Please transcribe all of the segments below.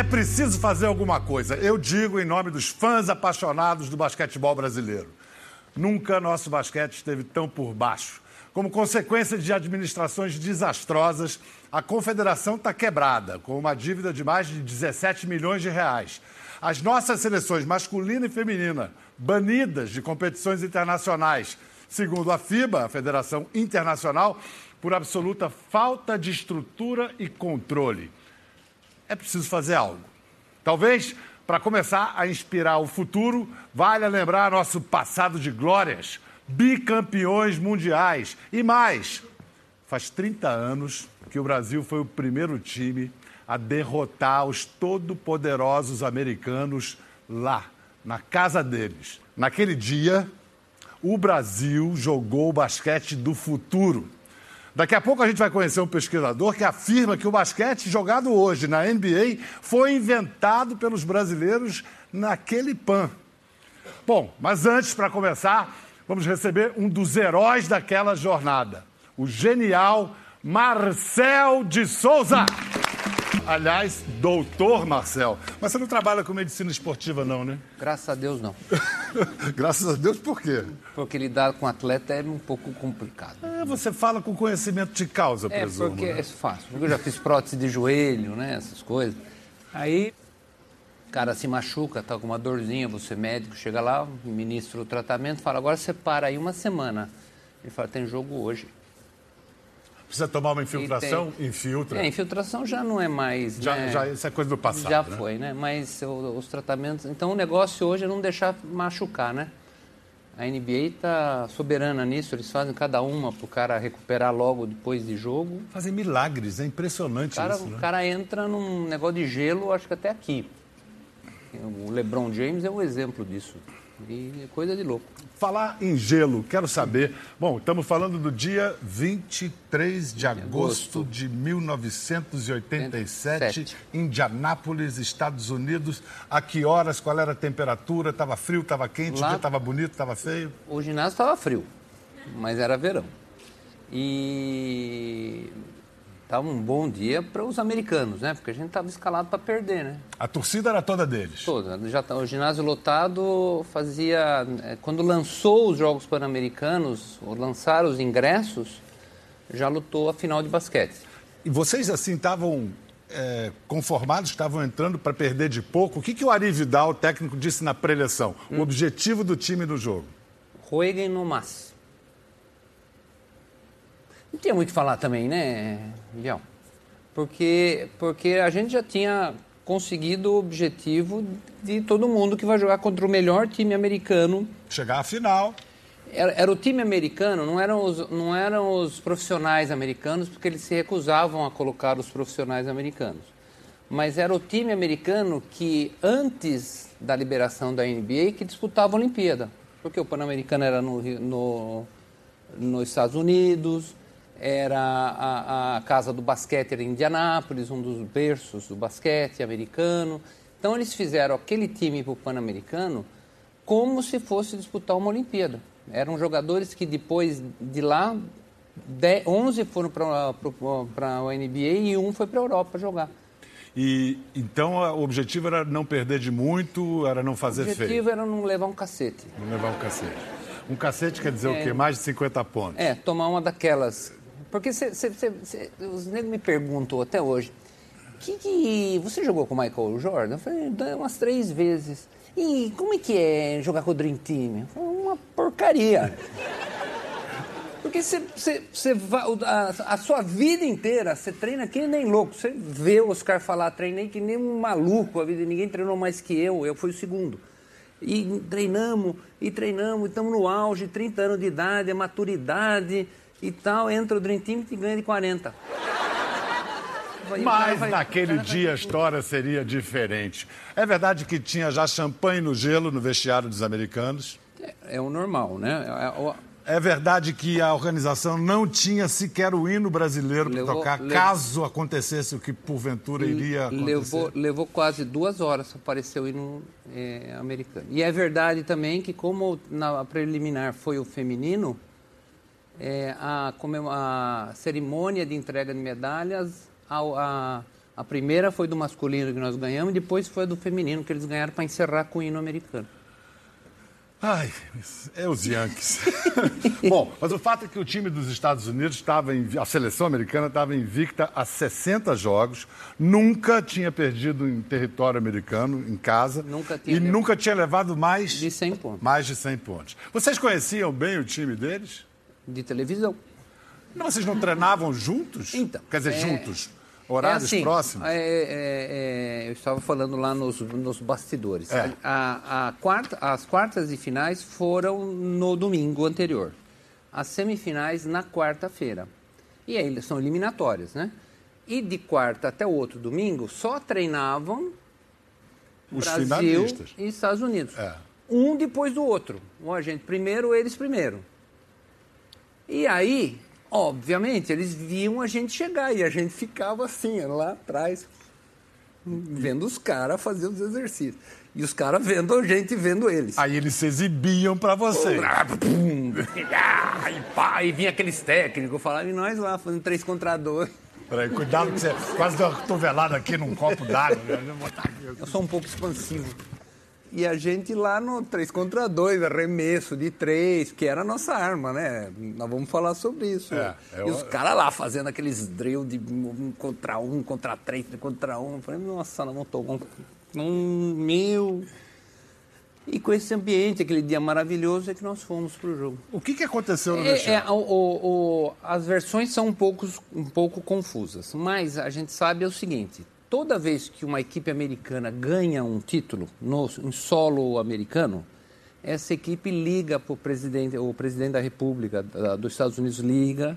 É preciso fazer alguma coisa. Eu digo em nome dos fãs apaixonados do basquetebol brasileiro. Nunca nosso basquete esteve tão por baixo. Como consequência de administrações desastrosas, a confederação está quebrada, com uma dívida de mais de 17 milhões de reais. As nossas seleções masculina e feminina, banidas de competições internacionais, segundo a FIBA, a Federação Internacional, por absoluta falta de estrutura e controle. É preciso fazer algo. Talvez, para começar a inspirar o futuro, valha lembrar nosso passado de glórias bicampeões mundiais. E mais, faz 30 anos que o Brasil foi o primeiro time a derrotar os todo-poderosos americanos lá, na casa deles. Naquele dia, o Brasil jogou o basquete do futuro. Daqui a pouco a gente vai conhecer um pesquisador que afirma que o basquete jogado hoje na NBA foi inventado pelos brasileiros naquele PAN. Bom, mas antes, para começar, vamos receber um dos heróis daquela jornada, o genial Marcel de Souza. Aliás, doutor Marcel. Mas você não trabalha com medicina esportiva, não, né? Graças a Deus, não. Graças a Deus, por quê? Porque lidar com atleta é um pouco complicado. É, você fala com conhecimento de causa, é presumo. É, porque né? é fácil. Porque eu já fiz prótese de joelho, né? Essas coisas. Aí o cara se machuca, tá com uma dorzinha, você médico, chega lá, ministra o tratamento, fala, agora você para aí uma semana. Ele fala, tem jogo hoje. Precisa tomar uma infiltração? Tem... Infiltra. É, infiltração já não é mais. Já, né? já isso é coisa do passado. Já né? foi, né? Mas os tratamentos. Então o negócio hoje é não deixar machucar, né? A NBA está soberana nisso, eles fazem cada uma para o cara recuperar logo depois de jogo. Fazem milagres, é impressionante o cara, isso. Né? O cara entra num negócio de gelo, acho que até aqui. O LeBron James é um exemplo disso. E coisa de louco. Falar em gelo, quero saber. Bom, estamos falando do dia 23 de agosto de 1987, Indianápolis, Estados Unidos. A que horas? Qual era a temperatura? Estava frio, estava quente? Lá, o dia estava bonito, estava feio? O ginásio estava frio, mas era verão. E estava um bom dia para os americanos, né? Porque a gente estava escalado para perder, né? A torcida era toda deles? Toda. Já, tá, o ginásio lotado fazia... É, quando lançou os Jogos Pan-Americanos, ou lançaram os ingressos, já lutou a final de basquete. E vocês, assim, estavam é, conformados, estavam entrando para perder de pouco? O que, que o Ari Vidal, o técnico, disse na preleção? Hum. O objetivo do time no jogo? Jueguem no mas. Não tinha muito o que falar também, né, Miguel? Porque, porque a gente já tinha conseguido o objetivo de todo mundo que vai jogar contra o melhor time americano. Chegar à final. Era, era, o time americano, não eram, os, não eram os profissionais americanos, porque eles se recusavam a colocar os profissionais americanos. Mas era o time americano que, antes da liberação da NBA, que disputava a Olimpíada. Porque o Pan-Americano era no, no, nos Estados Unidos, era a, a, casa do basquete era em Indianápolis, um dos berços do basquete americano. Então eles fizeram aquele time para o Pan-Americano como se fosse disputar uma Olimpíada. Eram jogadores que depois de lá, 10, 11 foram para a NBA e um foi para a Europa jogar. E então o objetivo era não perder de muito, era não fazer feio. O objetivo feio. era não levar um cacete. Não levar um cacete. Um cacete quer dizer é, o quê? Mais de 50 pontos. É, tomar uma daquelas porque cê, cê, cê, os negros me perguntam até hoje, que, que você jogou com o Michael Jordan? Eu falei, umas três vezes. E como é que é jogar com o Dream Team? Falei, uma porcaria. Porque você, a, a, sua vida inteira, você treina que nem louco. Você vê o Oscar falar, treinei que nem um maluco, a vida, ninguém treinou mais que eu, eu fui o segundo. E treinamos, e treinamos, e estamos no auge, 30 anos de idade, a maturidade, e tal, entra o Dream Team e ganha de 40. Mas vai, naquele dia a história seria diferente. É verdade que tinha já champanhe no gelo no vestiário dos americanos? É, é o normal, né? É, o... é, verdade que a organização não tinha sequer o hino brasileiro para tocar, levou... caso acontecesse o que porventura iria acontecer? Levou, levou quase duas horas para aparecer o hino é, americano. E é verdade também que, como na preliminar foi o feminino, é, a, a, cerimônia de entrega de medalhas, a, a, A primeira foi do masculino que nós ganhamos, depois foi do feminino que eles ganharam para encerrar com o hino americano. Ai, é os Yankees. Bom, mas o fato é que o time dos Estados Unidos estava, em, a seleção americana estava invicta há 60 jogos, nunca tinha perdido em território americano, em casa, Nunca tinha e levado. nunca tinha levado mais De 100 pontos. mais de 100 pontos. Vocês conheciam bem o time deles? De televisão. Não, Vocês não treinavam juntos? Então, Quer dizer, é- juntos? Horários é assim, próximos? é- é- é, eu estava falando lá nos, nos bastidores. É. A- a quarta- as quartas e finais foram no domingo anterior. As semifinais na quarta-feira. E aí são eliminatórias, né? E de quarta até o outro domingo só treinavam Os Brasil finalistas. e Estados Unidos. É. Um depois do outro. Um a gente primeiro, eles primeiro. E aí, obviamente, eles viam a gente chegar e a gente ficava assim, lá atrás, vendo os caras fazer os exercícios. E os caras vendo a gente vendo eles. Aí eles se exibiam para ah, e pá, e vinha aqueles técnicos, falavam, e nós lá, fazendo três contra dois. Peraí, cuidado que você quase deu uma cotovelada aqui num copo d'água. né? Eu sou um pouco expansivo. E a gente lá no 3 contra 2, arremesso de 3, que era a nossa arma, né? Nós vamos falar sobre isso. É, eu- E os caras lá fazendo aqueles drill de um contra um, contra três, contra um. Eu falei, nossa, vamos tomar um, mil. E com esse ambiente, aquele dia maravilhoso, é que nós fomos pro jogo. O que, que aconteceu no É, é, o- o- o- as versões são um pouco, um pouco confusas, mas a gente sabe é o seguinte: toda vez que uma equipe americana ganha um título no, em solo americano, essa equipe liga para o presidente, o presidente da República da- dos Estados Unidos liga,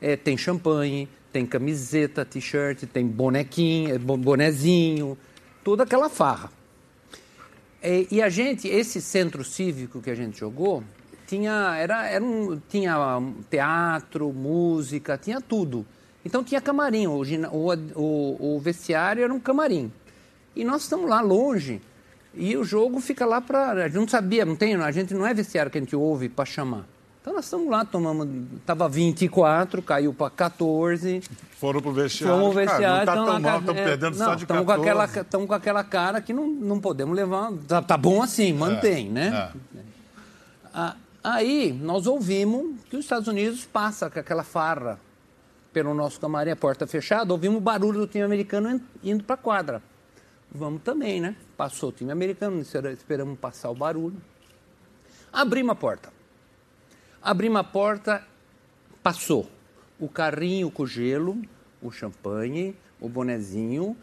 é, tem champanhe, tem camiseta, t-shirt, tem bonequinho, é, bo- bonezinho, toda aquela farra. É, e a gente, esse centro cívico que a gente jogou, tinha, era, era um, tinha teatro, música, tinha tudo. Então tinha camarim, o, o, o, o vestiário era um camarim. E nós estamos lá longe, e o jogo fica lá para. A gente não sabia, não tem, a gente não é vestiário que a gente ouve para chamar. Então nós estamos lá, tomamos. Estava 24, caiu para 14. Foram pro vestiário. Fomos ao Cara, vestiário, não tá tão lá mal, estão é, perdendo não, só de tamo 14. com aquela, Estamos com aquela cara que não, não podemos levar. Tá, tá bom assim, mantém, né? é. Ah, aí nós ouvimos que os Estados Unidos passa com aquela farra pelo nosso camarim, a porta fechada, ouvimos o barulho do time americano indo para a quadra. Vamos também, né? Passou o time americano, espera- esperamos passar o barulho. Abrimos a porta. Abrimos a porta, passou o carrinho com gelo, o champanhe, o bonezinho,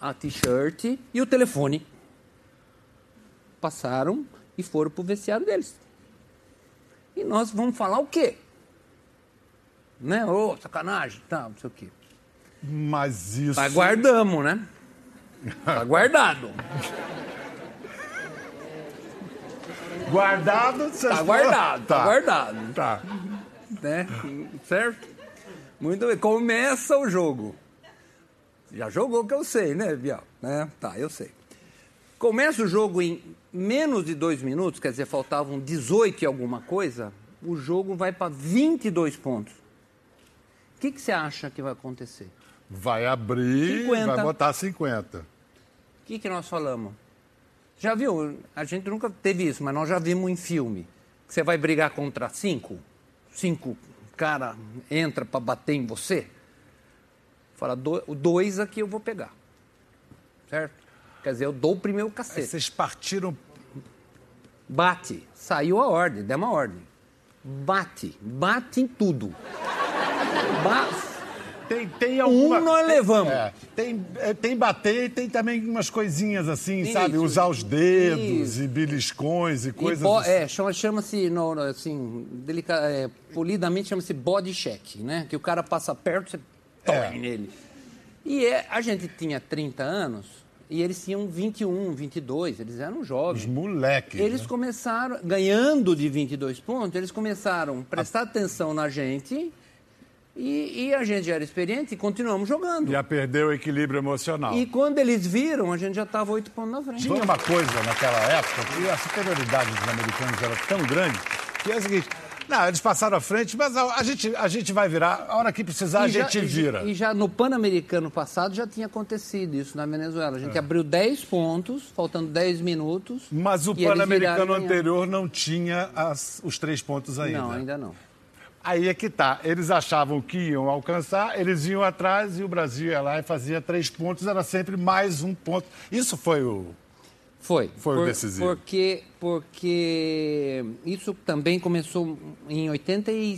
a t-shirt e o telefone. Passaram e foram pro vestiário deles. E nós vamos falar o quê? Né? Ô, sacanagem, tá, não sei o quê. Mas isso. Aguardamos, né? Tá guardado. Guardado, vocês Tá guardado, tá Tá. guardado. Tá. né? Certo? Muito bem. Começa o jogo. Já jogou que eu sei, né, Bial? Né? Tá, eu sei. Começa o jogo em menos de dois minutos, quer dizer, faltavam 18 e alguma coisa, o jogo vai para 22 pontos. O que, que você acha que vai acontecer? Vai abrir, 50. vai botar 50. O que, que nós falamos? Já viu? A gente nunca teve isso, mas nós já vimos em filme. Que você vai brigar contra cinco, cinco cara entra para bater em você. Fala, do- o dois aqui eu vou pegar. Certo? Quer dizer, eu dou o primeiro Aí cacete. vocês partiram. Bate. Saiu a ordem, deu uma ordem. Bate. Bate em tudo. Ba- Tem, tem alguma. Um nós levamos. é, tem, é, tem bater e tem também umas coisinhas assim, Isso. sabe? Usar os dedos Isso. e beliscões e E coisas bo- assim. é, chama- chama-se, assim, delica, é, polidamente chama-se body check, né? Que o cara passa perto, você toca É. nele. E é, a gente tinha 30 anos e eles tinham 21, 22, eles eram Os jovens. moleques. Eles né? começaram, ganhando de 22 pontos, eles começaram a prestar atenção na gente e, e a gente já era experiente e continuamos jogando. Já perdeu o equilíbrio emocional. E quando eles viram, a gente já estava 8 pontos na frente. Tinha uma coisa naquela época que a superioridade dos americanos era tão grande que é o seguinte: Não, eles passaram à frente, mas a, a gente, a gente vai virar. A hora que precisar, a já- gente vira. E já no Pan-Americano passado já tinha acontecido isso na Venezuela. A É. gente abriu 10 pontos, faltando 10 minutos. Mas o e Pan-Americano e anterior não tinha as- os três pontos ainda. Não, ainda não. Aí é que tá. Eles achavam que iam alcançar, eles iam atrás e o Brasil ia lá e fazia três pontos, era sempre mais um ponto. Isso foi o. Foi. Foi o decisivo. Porque, porque isso também começou em 80 e,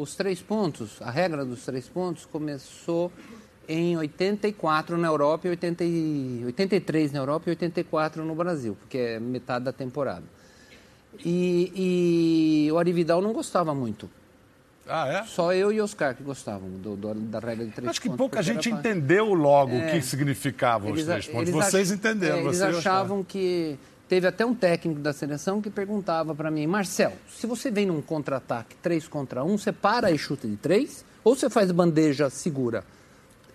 os três pontos, a regra dos três pontos começou em 84 na Europa e 80 e- 83 na Europa e 84 no Brasil, porque é metade da temporada. E, e o Arividal não gostava muito. Ah, é? Só eu e Oscar que gostavam do- do- da regra de três Acho que pontos. pouca porque era gente entendeu logo o que significavam os três pontos. Vocês ach- entenderam. é, eles achavam que. Teve até um técnico da seleção que perguntava para mim, Marcel, se você vem num contra-ataque 3 contra 1, você para e chuta de 3 ou você faz bandeja segura?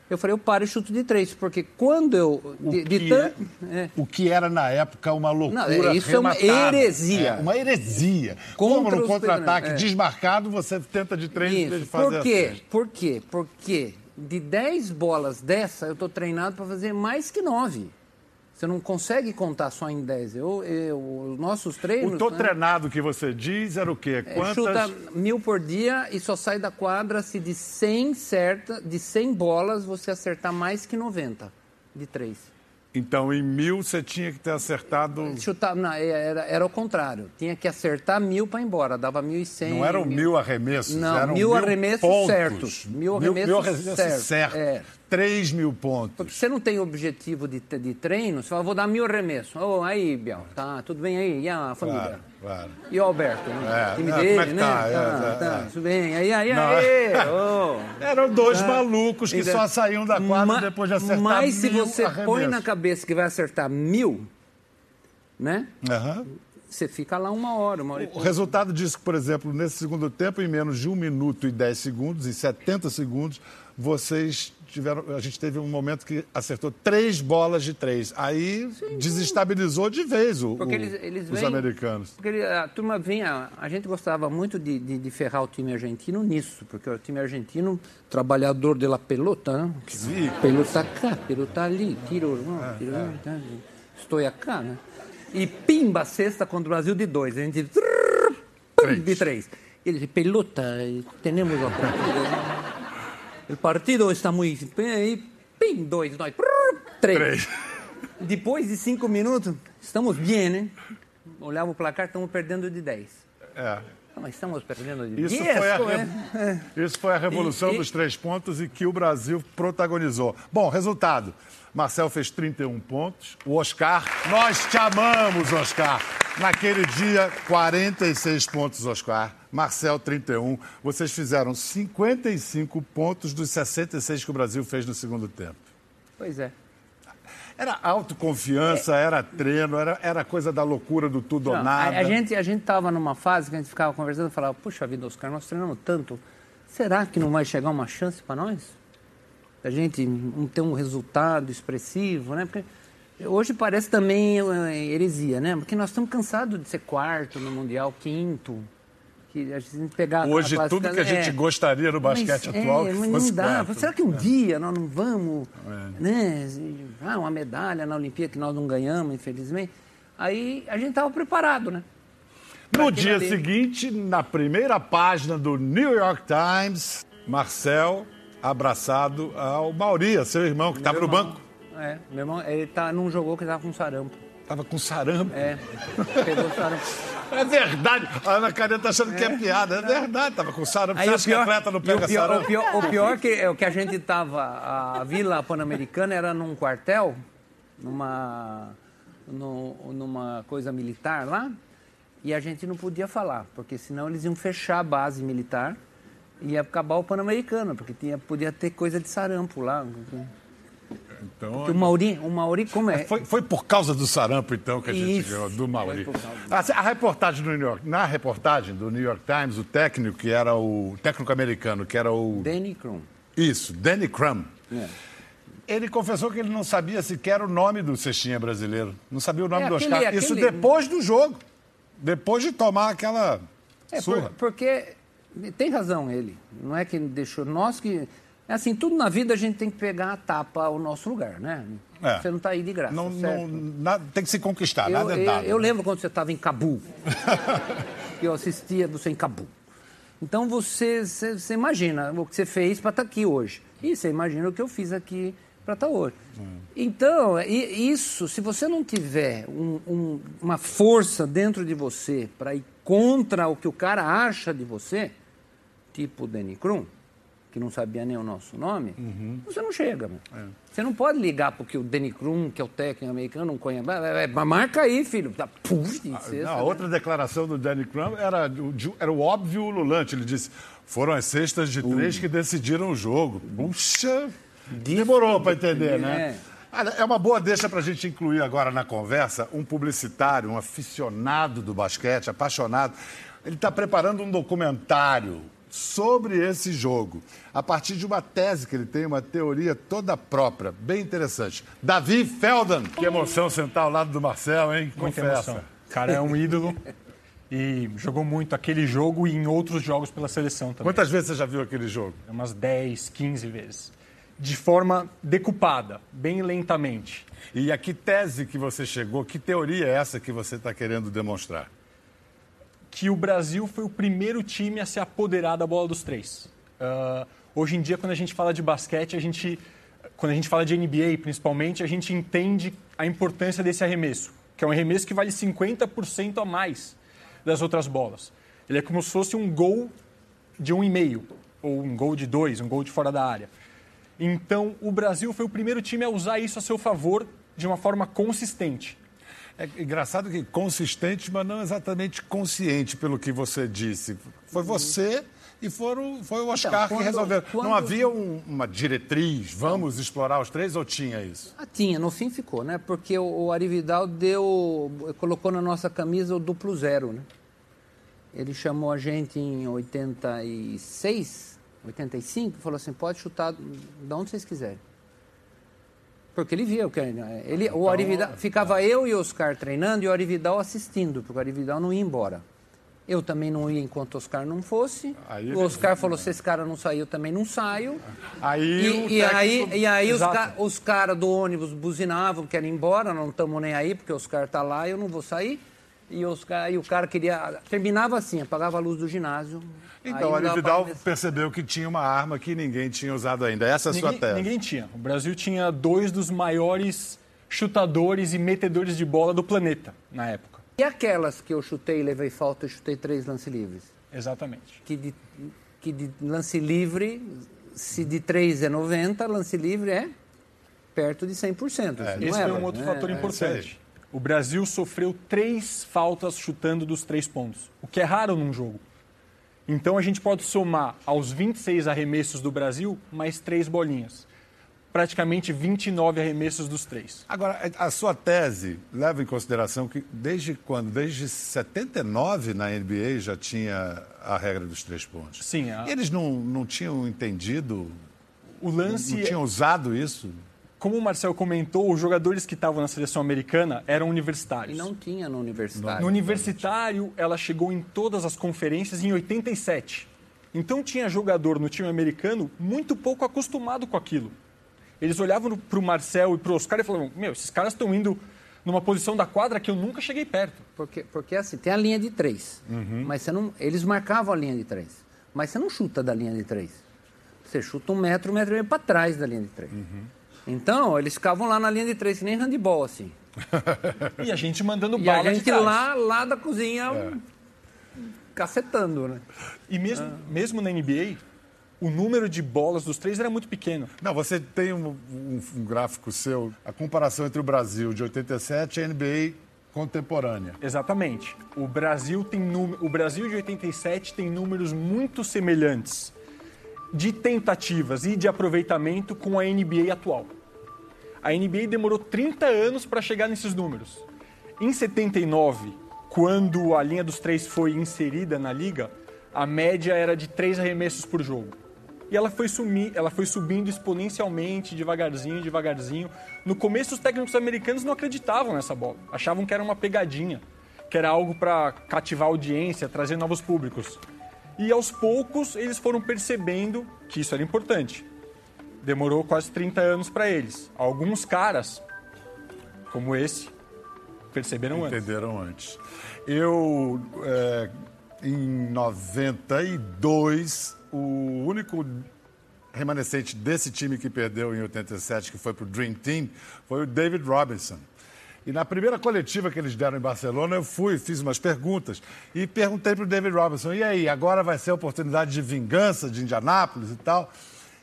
Eu falei, eu paro e chuto de 3, porque quando eu. O De, de tan- é- é. O que era na época uma loucura. Não, isso é uma rematada. heresia. É, uma heresia. Contra Como no contra-ataque é. desmarcado, você tenta de três em vez de Isso. fazer Por quê? assim. Por quê? Porque de 10 bolas dessa, eu estou treinado para fazer mais que 9. Você não consegue contar só em 10. Eu, eu, os nossos treinos. O tô né, treinado que você diz era o quê? é, Quantas. chuta mil por dia e só sai da quadra se de 100 certa, de 100 bolas você acertar mais que 90 de 3. Então, em mil, você tinha que ter acertado. Chutar, não, é, era, era o contrário. Tinha que acertar mil para ir embora. Dava 1.100. Não eram mil arremessos, Não, eram mil arremessos pontos. certos. Mil arremessos certos, certos. é. Três mil pontos. Porque você não tem objetivo de, de treino, você fala, vou dar mil arremessos. Ô, aí, Biel, tá, tudo bem aí? E a família? Claro, claro. E o Alberto? né? É, O time é, dele, é né? tá? É, tá, é, tá, é. tudo bem. Aí, aí, Não. aí, ô. Eram dois Tá. malucos que só saíam da quadra ma- depois de acertar Mas se mil você põe arremessos. na cabeça que vai acertar mil, né? Aham. Você fica lá uma hora, uma hora e O resultado diz que, por exemplo, nesse segundo tempo, em menos de um minuto e dez segundos, em 70 segundos, vocês tiveram. A gente teve um momento que acertou três bolas de três. Aí desestabilizou de vez o, o- eles, eles os vêm- americanos. Porque ele- a turma vinha. A gente gostava muito de, de, de ferrar o time argentino nisso, porque o time argentino, trabalhador de la pelota, né? Sim. Pelota cá, pelota ali, tiro. não, tiro tá, estou cá, né? E pimba, sexta contra o Brasil de dois. A gente. trrr, pum, De três. Ele disse, pelota, temos a partida. O partido está muito. Pim, dois, trrr, Três. Três. Depois de cinco minutos, estamos bem, né? Olhava o placar, estamos perdendo de 10. É. Ah, Mas estamos perdendo de Isso, 10. foi a, é. Isso foi a revolução e- dos três pontos e que o Brasil protagonizou. Bom, resultado. Marcel fez 31 pontos. O Oscar, nós te amamos, Oscar. Naquele dia, 46 pontos, Oscar. Marcel, 31. Vocês fizeram 55 pontos dos 66 que o Brasil fez no segundo tempo. Pois é. Era autoconfiança, era treino, era, era coisa da loucura do tudo ou Não, a, nada. a gente a gente estava numa fase que a gente ficava conversando e falava, puxa vida, Oscar, nós treinamos tanto. Será que não vai chegar uma chance para nós? Da gente não ter um resultado expressivo, né? Porque hoje parece também eh, heresia, né? Porque nós estamos cansados de ser quarto no Mundial, quinto. Que a gente pegar a Hoje, classificação- tudo que a gente é. gostaria no basquete Mas, atual é, mas não dá. Será que um dia nós não vamos, É. né? Ah, uma medalha na Olimpíada que nós não ganhamos, infelizmente. Aí a gente estava preparado, né? No dia ali. seguinte, na primeira página do New York Times, Marcel abraçado ao Mauri, seu irmão, que estava no banco. É, meu irmão, ele tá, não jogou porque estava com sarampo. Estava com sarampo. É, pegou sarampo. É verdade. A Ana Karina tá achando que é piada. É verdade, estava com sarampo. Você Aí o acha que pior, atleta não pega o pior, sarampo? o pior, o pior que é o que a gente tava, a Vila Pan-Americana era num quartel, numa, no- numa coisa militar lá, e a gente não podia falar, porque senão eles iam fechar a base militar e ia acabar o Pan-Americano, porque tinha, podia ter coisa de sarampo lá. Então, Porque o Mauri, o Mauri como é? foi, foi por causa do sarampo, então, que a gente Isso. ganhou, do Mauri. A, a reportagem do New York, na reportagem do New York Times, o técnico, que era o técnico americano, que era o. Danny Crum. Isso, Danny Crum. É. Ele confessou que ele não sabia sequer o nome do cestinha brasileiro. Não sabia o nome É, do aquele- Oscar. Isso aquele- depois do jogo. Depois de tomar aquela É, por, porque tem razão ele. Não é que ele deixou. Nós que. É assim, tudo na vida a gente tem que pegar a tapa o nosso lugar, né? É. Você não está aí de graça. Não, não nada, tem que se conquistar, eu, nada é dado. Eu, eu lembro quando você estava em Cabu. que eu assistia você em Cabu. Então você, você, você imagina o que você fez para estar tá aqui hoje. E você imagina o que eu fiz aqui para estar tá hoje. Hum. Então, isso, se você não tiver um, um, uma força dentro de você para ir contra o que o cara acha de você, tipo o Danny Krum, que não sabia nem o nosso nome, uhum. você não chega. É. Você não pode ligar porque o Danny Krum, que é o técnico americano, não conhece. Marca aí, filho. Tá, puf, ah, a né? outra declaração do Danny Krum era, era o óbvio ululante. Ele disse: foram as cestas de três que decidiram o jogo. Puxa, demorou para entender, né? É uma boa deixa para a gente incluir agora na conversa um publicitário, um aficionado do basquete, apaixonado. Ele está preparando um documentário sobre esse jogo, a partir de uma tese que ele tem, uma teoria toda própria, bem interessante. Davi Feldan. Que emoção sentar ao lado do Marcelo, hein? Muita Confessa. Emoção. O cara é um ídolo e jogou muito aquele jogo e em outros jogos pela seleção também. Quantas vezes você já viu aquele jogo? Umas 10, 15 vezes. De forma decupada, bem lentamente. E a que tese que você chegou, que teoria é essa que você está querendo demonstrar? Que o Brasil foi o primeiro time a se apoderar da bola dos três. Uh, hoje em dia, quando a gente fala de basquete, a gente, quando a gente fala de NBA principalmente, a gente entende a importância desse arremesso, que é um arremesso que vale 50% a mais das outras bolas. Ele é como se fosse um gol de um e meio, ou um gol de dois, um gol de fora da área. Então, o Brasil foi o primeiro time a usar isso a seu favor de uma forma consistente. É engraçado que consistente, mas não exatamente consciente pelo que você disse. Foi você e foram, foi o Oscar então, quando, que resolveu. Quando... Não havia um, uma diretriz, vamos explorar os três, ou tinha isso? Ah, tinha, no fim ficou, né? Porque o, o Arividal deu, colocou na nossa camisa o duplo zero, né? Ele chamou a gente em 86, 85, falou assim, pode chutar de onde vocês quiserem. Porque ele via o que ele, então, o Arividal, ficava eu e o Oscar treinando e o Arividal assistindo, porque o Arividal não ia embora. Eu também não ia enquanto o Oscar não fosse. Aí o Oscar ele... falou: se esse cara não sair, eu também não saio. Aí e, e aí, e aí os, ca... os caras do ônibus buzinavam, querem ir embora, não estamos nem aí, porque o Oscar está lá, eu não vou sair. E, os, e o cara queria. Terminava assim, apagava a luz do ginásio, então, a Vidal percebeu que tinha uma arma que ninguém tinha usado ainda. Essa é a ninguém, sua tese. Ninguém tinha. O Brasil tinha dois dos maiores chutadores e metedores de bola do planeta na época. E aquelas que eu chutei, levei falta e chutei três lance livres? Exatamente. Que de, que de lance livre, se de três é 90, lance livre é perto de 100%. É, esse é, foi um outro é, fator é, importante. O Brasil sofreu três faltas chutando dos três pontos, o que é raro num jogo. Então a gente pode somar aos 26 arremessos do Brasil mais três bolinhas. Praticamente 29 arremessos dos três. Agora, a sua tese leva em consideração que desde quando? Desde 79 na NBA já tinha a regra dos três pontos. Sim. A... Eles não, não tinham entendido. O lance. Não, não tinham usado isso? Como o Marcel comentou, os jogadores que estavam na seleção americana eram universitários. E não tinha no universitário. No universitário, ela chegou em todas as conferências em 87. Então tinha jogador no time americano muito pouco acostumado com aquilo. Eles olhavam para o Marcel e para o Oscar e falavam: Meu, esses caras estão indo numa posição da quadra que eu nunca cheguei perto. Porque, porque assim, tem a linha de três. Uhum. Mas você não, eles marcavam a linha de três. Mas você não chuta da linha de três. Você chuta um metro, um metro e meio para trás da linha de três. Uhum. Então, eles ficavam lá na linha de três, que nem handball, assim. e a gente mandando bala E a gente lá, lá da cozinha, é. cacetando, né? E mesmo, ah. mesmo na NBA, o número de bolas dos três era muito pequeno. Não, você tem um, um, um gráfico seu, a comparação entre o Brasil de 87 e a NBA contemporânea. Exatamente. O Brasil tem o Brasil de 87 tem números muito semelhantes de tentativas e de aproveitamento com a NBA atual. A NBA demorou 30 anos para chegar nesses números. Em 79, quando a linha dos três foi inserida na liga, a média era de três arremessos por jogo. E ela foi, sumir, ela foi subindo exponencialmente, devagarzinho, devagarzinho. No começo, os técnicos americanos não acreditavam nessa bola, achavam que era uma pegadinha, que era algo para cativar a audiência, trazer novos públicos. E aos poucos eles foram percebendo que isso era importante. Demorou quase 30 anos para eles. Alguns caras, como esse, perceberam antes. Entenderam antes. Eu, é, em 92, o único remanescente desse time que perdeu em 87, que foi para o Dream Team, foi o David Robinson. E na primeira coletiva que eles deram em Barcelona, eu fui, fiz umas perguntas e perguntei para o David Robinson: e aí, agora vai ser a oportunidade de vingança de Indianápolis e tal?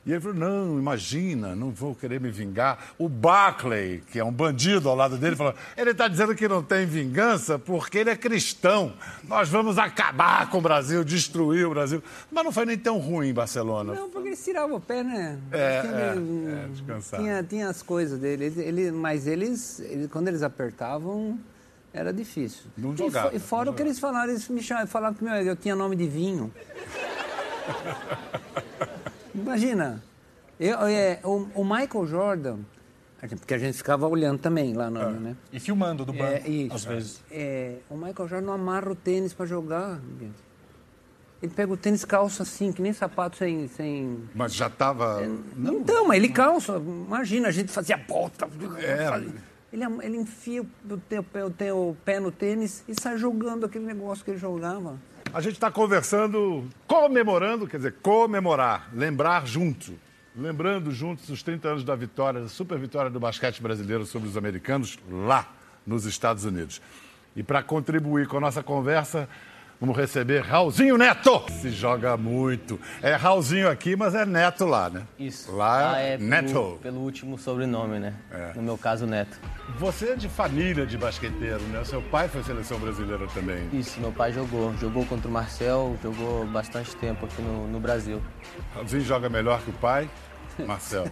E ele falou: não, imagina, não vou querer me vingar. O Barclay, que é um bandido ao lado dele, falou: ele está dizendo que não tem vingança porque ele é cristão. Nós vamos acabar com o Brasil, destruir o Brasil. Mas não foi nem tão ruim em Barcelona. Não, porque eles tiravam o pé, né? É, Ele- é, é, descansar. Tinha, tinha as coisas dele, ele, ele- mas eles, ele- quando eles apertavam, era difícil. Não jogava, E, fora o que eles falaram, eles me chamaram, falaram que meu, eu tinha nome de vinho. Imagina, eu, é, o, o Michael Jordan, porque a gente ficava olhando também lá no, né? E filmando do banco, É, isso. às vezes. É, o Michael Jordan não amarra o tênis para jogar. Ele pega o tênis calça assim, que nem sapato sem. sem... Mas já estava. Então, mas ele calça. Imagina, a gente fazia bota. É. Ele, ele enfia o teu, o teu pé no tênis e sai jogando aquele negócio que ele jogava. A gente está conversando, comemorando, quer dizer, comemorar, lembrar junto. Lembrando juntos os 30 anos da vitória, da super vitória do basquete brasileiro sobre os americanos lá nos Estados Unidos. E para contribuir com a nossa conversa, vamos receber Raulzinho Neto. Se joga muito. É Raulzinho aqui, mas é Neto lá, né? Isso. Lá Ah, é é Neto. pelo, pelo último sobrenome, né? No meu caso, Neto. Você é de família de basqueteiro, né? Seu pai foi seleção brasileira também. Isso, meu pai jogou. Jogou contra o Marcel, jogou bastante tempo aqui no, no Brasil. Raulzinho joga melhor que o pai? Marcel.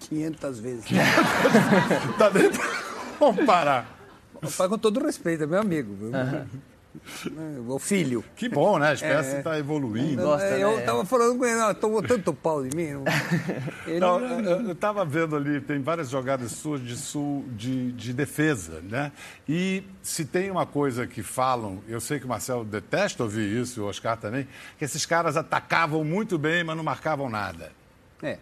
500 vezes. Tá nem pra comparar. O pai, com todo respeito, é meu amigo. viu? O filho. Que bom, né? A espécie está evoluindo. Gosta, eu né? tava falando com ele, ó, tomou tanto pau de mim. não- Ele, Não, eu estava vendo ali, tem várias jogadas suas de, sul, de, de defesa, né? E se tem uma coisa que falam, eu sei que o Marcelo detesta ouvir isso, o Oscar também, que esses caras atacavam muito bem, mas não marcavam nada. É,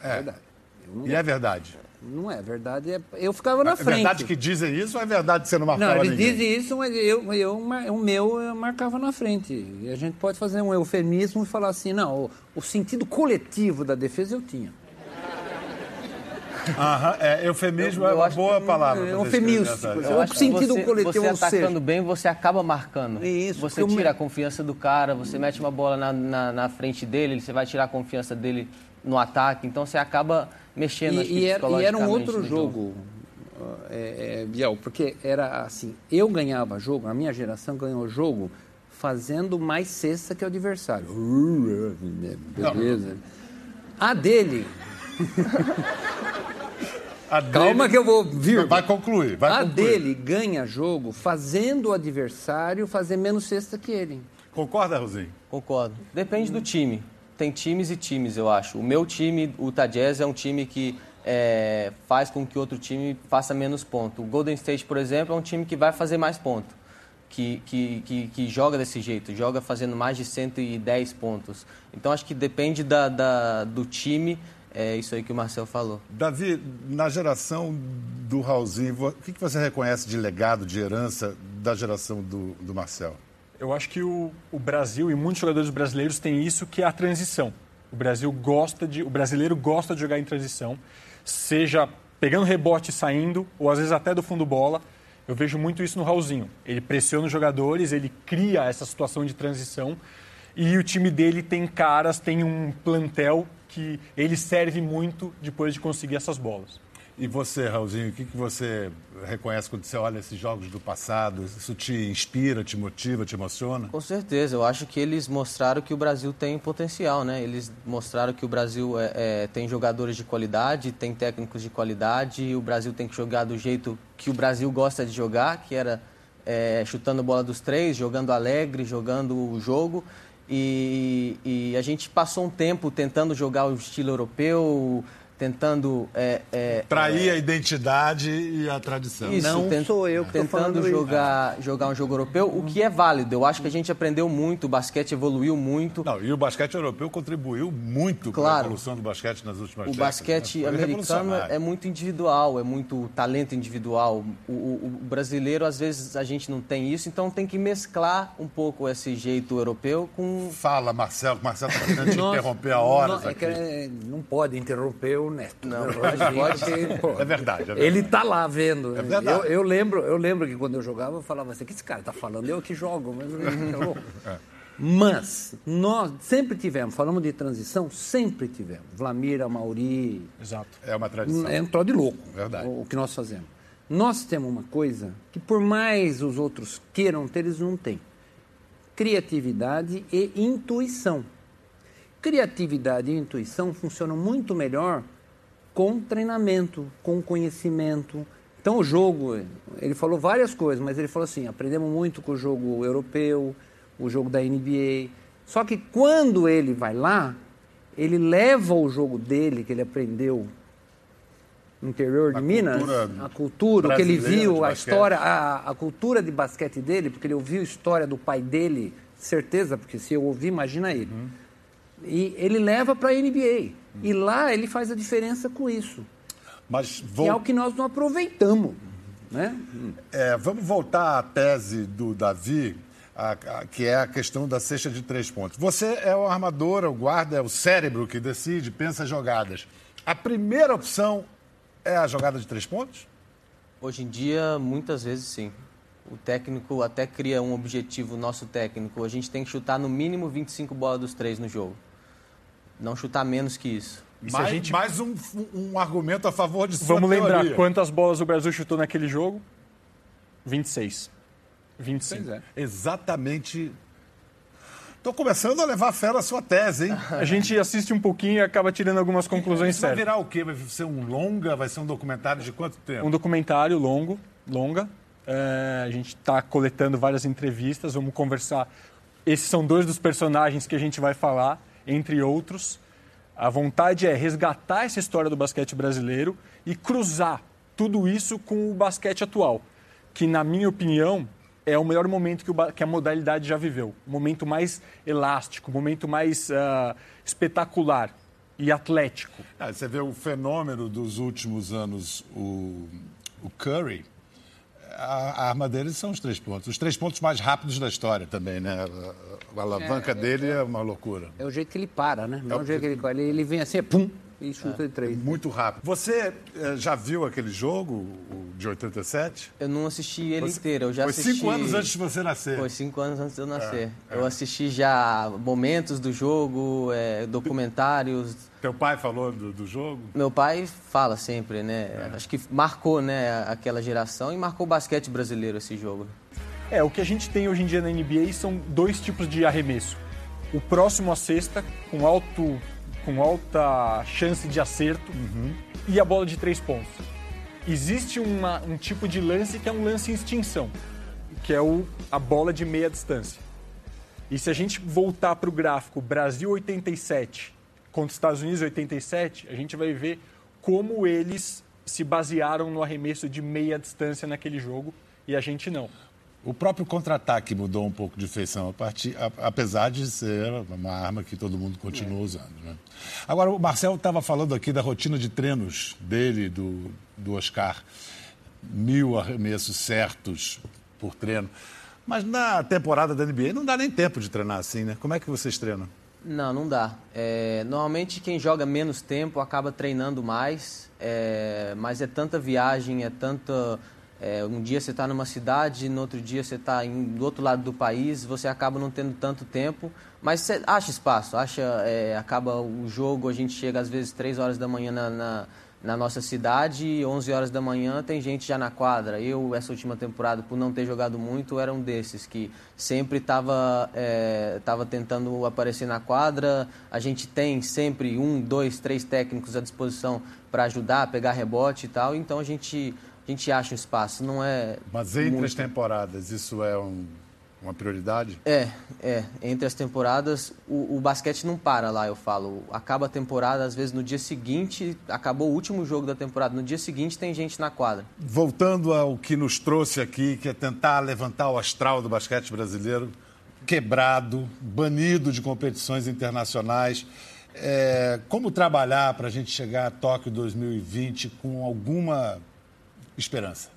É. verdade. Eu não, E é verdade. não é verdade. é- eu ficava na É frente. verdade que dizem isso ou é verdade que você não Não, marcava eles ninguém? dizem isso, mas eu, eu, o meu eu marcava na frente. E a gente pode fazer um eufemismo e falar assim, não, o, o sentido coletivo da defesa eu tinha. Aham, é, eufemismo Eu- é eu uma acho boa que- palavra. é Eu acho que sentido você, coletivo, você atacando seja- bem, você acaba marcando. Isso, você o tira me- a confiança do cara, você mete uma bola na, na, na frente dele, você vai tirar a confiança dele no ataque. Então você acaba mexendo E, e, era, e era um outro no jogo, é, é, Biel, porque era assim, eu ganhava jogo, a minha geração ganhou jogo fazendo mais cesta que o adversário. Beleza. A dele, A dele- calma que eu vou vir. Vai concluir, vai A concluir. dele ganha jogo fazendo o adversário fazer menos cesta que ele. Concorda, Rosinho? Concordo. Depende do time. Tem times e times, eu acho. O meu time, o Utah é um time que é, faz com que outro time faça menos ponto. O Golden State, por exemplo, é um time que vai fazer mais ponto. Que, que, que, que joga desse jeito, joga fazendo mais de 110 pontos. Então acho que depende da, da- do time, é isso aí que o Marcel falou. Davi, na geração do Raulzinho, o que que você reconhece de legado, de herança da geração do, do Marcel? Eu acho que o, o Brasil e muitos jogadores brasileiros têm isso que é a transição. O Brasil gosta de, o brasileiro gosta de jogar em transição, seja pegando rebote e saindo, ou às vezes até do fundo bola. Eu vejo muito isso no Raulzinho. Ele pressiona os jogadores, ele cria essa situação de transição e o time dele tem caras, tem um plantel que ele serve muito depois de conseguir essas bolas. E você, Raulzinho, o que, que você reconhece quando você olha esses jogos do passado? Isso te inspira, te motiva, te emociona? Com certeza, eu acho que eles mostraram que o Brasil tem potencial, né? Eles mostraram que o Brasil é, é, tem jogadores de qualidade, tem técnicos de qualidade, o Brasil tem que jogar do jeito que o Brasil gosta de jogar, que era é, chutando bola dos três, jogando alegre, jogando o jogo. E, e a gente passou um tempo tentando jogar o estilo europeu, tentando é, é, Trair a identidade e a tradição. Isso, Não tent- sou eu que tentando falando isso. jogar, jogar um jogo europeu, o que é válido. Eu acho que a gente aprendeu muito, o basquete evoluiu muito. Não, e o basquete europeu contribuiu muito para a Claro. evolução do basquete nas últimas O décadas. basquete né? Americano é muito individual, é muito talento individual. O, o- o brasileiro, às vezes, a gente não tem isso, então tem que mesclar um pouco esse jeito europeu com. Fala, Marcelo, Marcelo está querendo te Nossa, interromper horas não, é é, não pode interromper o Neto. Não, né? pode, pode. Pô, É verdade, é verdade. Ele tá lá vendo. É verdade. Eu, eu lembro, eu lembro que quando eu jogava, eu falava assim, o que esse cara tá falando? Eu que jogo. Mas, é louco. Mas nós sempre tivemos, falamos de transição, sempre tivemos. Vlamir, Amauri, Exato. É uma tradição. é um troço de louco Verdade. o, o que nós fazemos. Nós temos uma coisa que por mais os outros queiram ter, eles não têm. Criatividade e intuição. Criatividade e intuição funcionam muito melhor com treinamento, com conhecimento. Então o jogo, ele falou várias coisas, mas ele falou assim, aprendemos muito com o jogo europeu, o jogo da NBA. Só que quando ele vai lá, ele leva o jogo dele, que ele aprendeu no interior de A Minas, cultura a cultura, o que ele viu, a história, a, a cultura de basquete dele, porque ele ouviu a história do pai dele, certeza, porque se eu ouvir, imagina ele. Uhum. E ele leva para a NBA. E lá ele faz a diferença com isso. Mas Que vou, é o que nós não aproveitamos. Né? é, vamos voltar à tese do Davi, a- a- que é a questão da cesta de três pontos. Você é o armador, é o guarda, é o cérebro que decide, pensa jogadas. A primeira opção é a jogada de três pontos? Hoje em dia, muitas vezes sim. O técnico até cria um objetivo, nosso técnico. A gente tem que chutar no mínimo 25 bolas dos três no jogo. Não chutar menos que isso. Mais, gente- mais um, um argumento a favor de sua Vamos lembrar teoria. quantas bolas o Brasil chutou naquele jogo? 26. 25. Pois é. Exatamente. Estou começando a levar a fé na sua tese, hein? A gente assiste um pouquinho e acaba tirando algumas conclusões Isso vai virar o quê? Vai ser um longa? Vai ser um documentário de quanto tempo? Um documentário longo, longa. É, a gente está coletando várias entrevistas, vamos conversar. Esses são dois dos personagens que a gente vai falar, entre outros. A vontade é resgatar essa história do basquete brasileiro e cruzar tudo isso com o basquete atual, que, na minha opinião, é o melhor momento que, o que a modalidade já viveu. O momento mais elástico, o momento mais ah, espetacular e atlético. Ah, você vê o fenômeno dos últimos anos, o, o Curry. A, a arma dele são os três pontos. Os três pontos mais rápidos da história também, né? A, a alavanca dele é uma loucura. É o jeito que ele para, né? Não é É o o- jeito que ele ele, ele vem assim, pum, e chuta de três. Muito rápido. Você eh, já viu aquele jogo, o de 87? Eu não assisti ele Você- inteiro. Eu já Foi assisti... cinco anos antes de você nascer. Foi cinco anos antes de eu nascer. É, Eu assisti já momentos do jogo, é, documentários. Teu pai falou do, do jogo? Meu pai fala sempre, né? Acho que marcou, né, aquela geração e marcou o basquete brasileiro esse jogo. É, o que a gente tem hoje em dia na NBA são dois tipos de arremesso. O próximo à cesta, com, alto, com alta chance de acerto, e a bola de três pontos. Existe uma- um tipo de lance que é um lance em extinção, que é o, a bola de meia distância. E se a gente voltar para o gráfico Brasil 87 contra Estados Unidos 87, a gente vai ver como eles se basearam no arremesso de meia distância naquele jogo e a gente não. O próprio contra-ataque mudou um pouco de feição, a partir- a- apesar de ser uma arma que todo mundo continua usando. Né? Agora, o Marcelo estava falando aqui da rotina de treinos dele, do, do Oscar. Mil arremessos certos por treino. Mas na temporada da NBA não dá nem tempo de treinar assim, né? Como é que vocês treinam? Não, não dá. É, normalmente quem joga menos tempo acaba treinando mais, é, mas é tanta viagem, é tanta. É, um dia você está numa cidade, no outro dia você está do outro lado do país, você acaba não tendo tanto tempo, mas você acha espaço, acha, é, acaba o jogo, a gente chega às vezes 3 horas da manhã na, na, na nossa cidade, 11 horas da manhã tem gente já na quadra. Eu, essa última temporada, por não ter jogado muito, era um desses que sempre estava é, tava tentando aparecer na quadra. A gente tem sempre um, dois, três técnicos à disposição para ajudar, pegar rebote e tal. Então a gente, a gente acha um espaço. Não é Mas entre muito. as temporadas, isso é um. uma prioridade? É, é. Entre as temporadas, o, o, basquete não para lá, eu falo. Acaba a temporada, às vezes no dia seguinte, acabou o último jogo da temporada, no dia seguinte tem gente na quadra. Voltando ao que nos trouxe aqui, que é tentar levantar o astral do basquete brasileiro, quebrado, banido de competições internacionais. É, como trabalhar para a gente chegar a Tóquio 2020 com alguma esperança?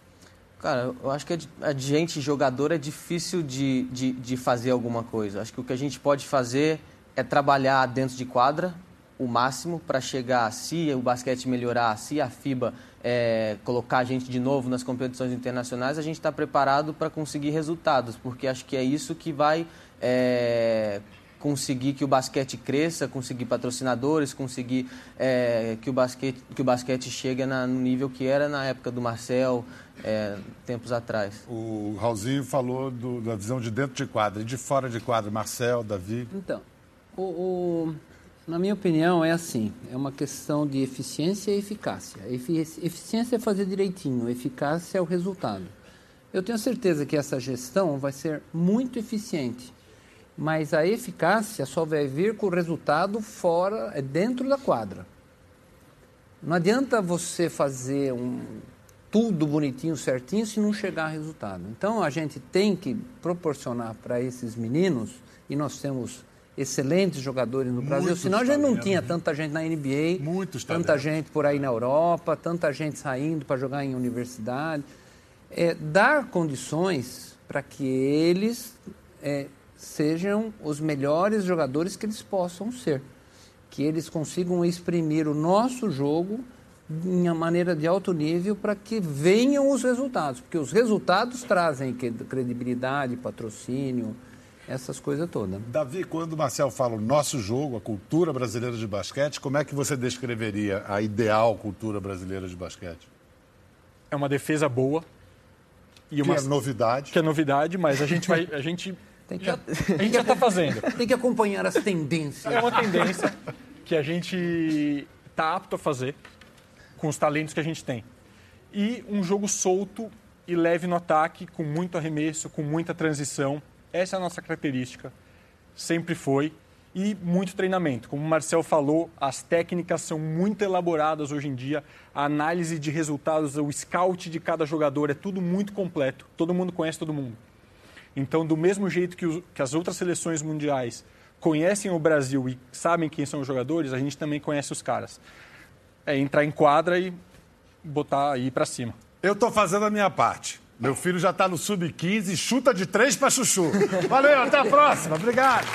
Cara, eu acho que a gente, jogador, é difícil de, de, de fazer alguma coisa. Acho que o que a gente pode fazer é trabalhar dentro de quadra o máximo para chegar, se o basquete melhorar, se a FIBA é, colocar a gente de novo nas competições internacionais, a gente está preparado para conseguir resultados, porque acho que é isso que vai é, conseguir que o basquete cresça, conseguir patrocinadores, conseguir é, que, o basquete, que o basquete chegue na, no nível que era na época do Marcel, é, tempos atrás. O Raulzinho falou do, da visão de dentro de quadra e de fora de quadra. Marcel, Davi. Então, o, o, na minha opinião, é assim: é uma questão de eficiência e eficácia. eficiência é fazer direitinho, eficácia é o resultado. Eu tenho certeza que essa gestão vai ser muito eficiente, mas a eficácia só vai vir com o resultado fora, é dentro da quadra. Não adianta você fazer um, tudo bonitinho, certinho, se não chegar a resultado. Então a gente tem que proporcionar para esses meninos, e nós temos excelentes jogadores no Brasil, Muitos senão a gente não tinha né? tanta gente na NBA, Muitos tanta talentos. gente por aí na Europa, tanta gente saindo para jogar em universidade. É, dar condições para que eles é, sejam os melhores jogadores que eles possam ser. Que eles consigam exprimir o nosso jogo em maneira de alto nível para que venham os resultados, porque os resultados trazem credibilidade, patrocínio, essas coisas todas. Davi, quando o Marcel fala o nosso jogo, a cultura brasileira de basquete, como é que você descreveria a ideal cultura brasileira de basquete? É uma defesa boa. E uma... Que é novidade. Que é novidade, mas a gente vai. A gente tem que, já, a gente já está fazendo. Tem que acompanhar as tendências. É uma tendência que a gente está apto a fazer com os talentos que a gente tem. E um jogo solto e leve no ataque, com muito arremesso, com muita transição. Essa é a nossa característica. Sempre foi. E muito treinamento. Como o Marcel falou, as técnicas são muito elaboradas hoje em dia. A análise de resultados, o scout de cada jogador é tudo muito completo. Todo mundo conhece todo mundo. Então, do mesmo jeito que, os, que as outras seleções mundiais conhecem o Brasil e sabem quem são os jogadores, a gente também conhece os caras é entrar em quadra e botar aí para cima. Eu estou fazendo a minha parte. Meu filho já está no sub-15 chuta de três para chuchu. Valeu, até a próxima. Obrigado.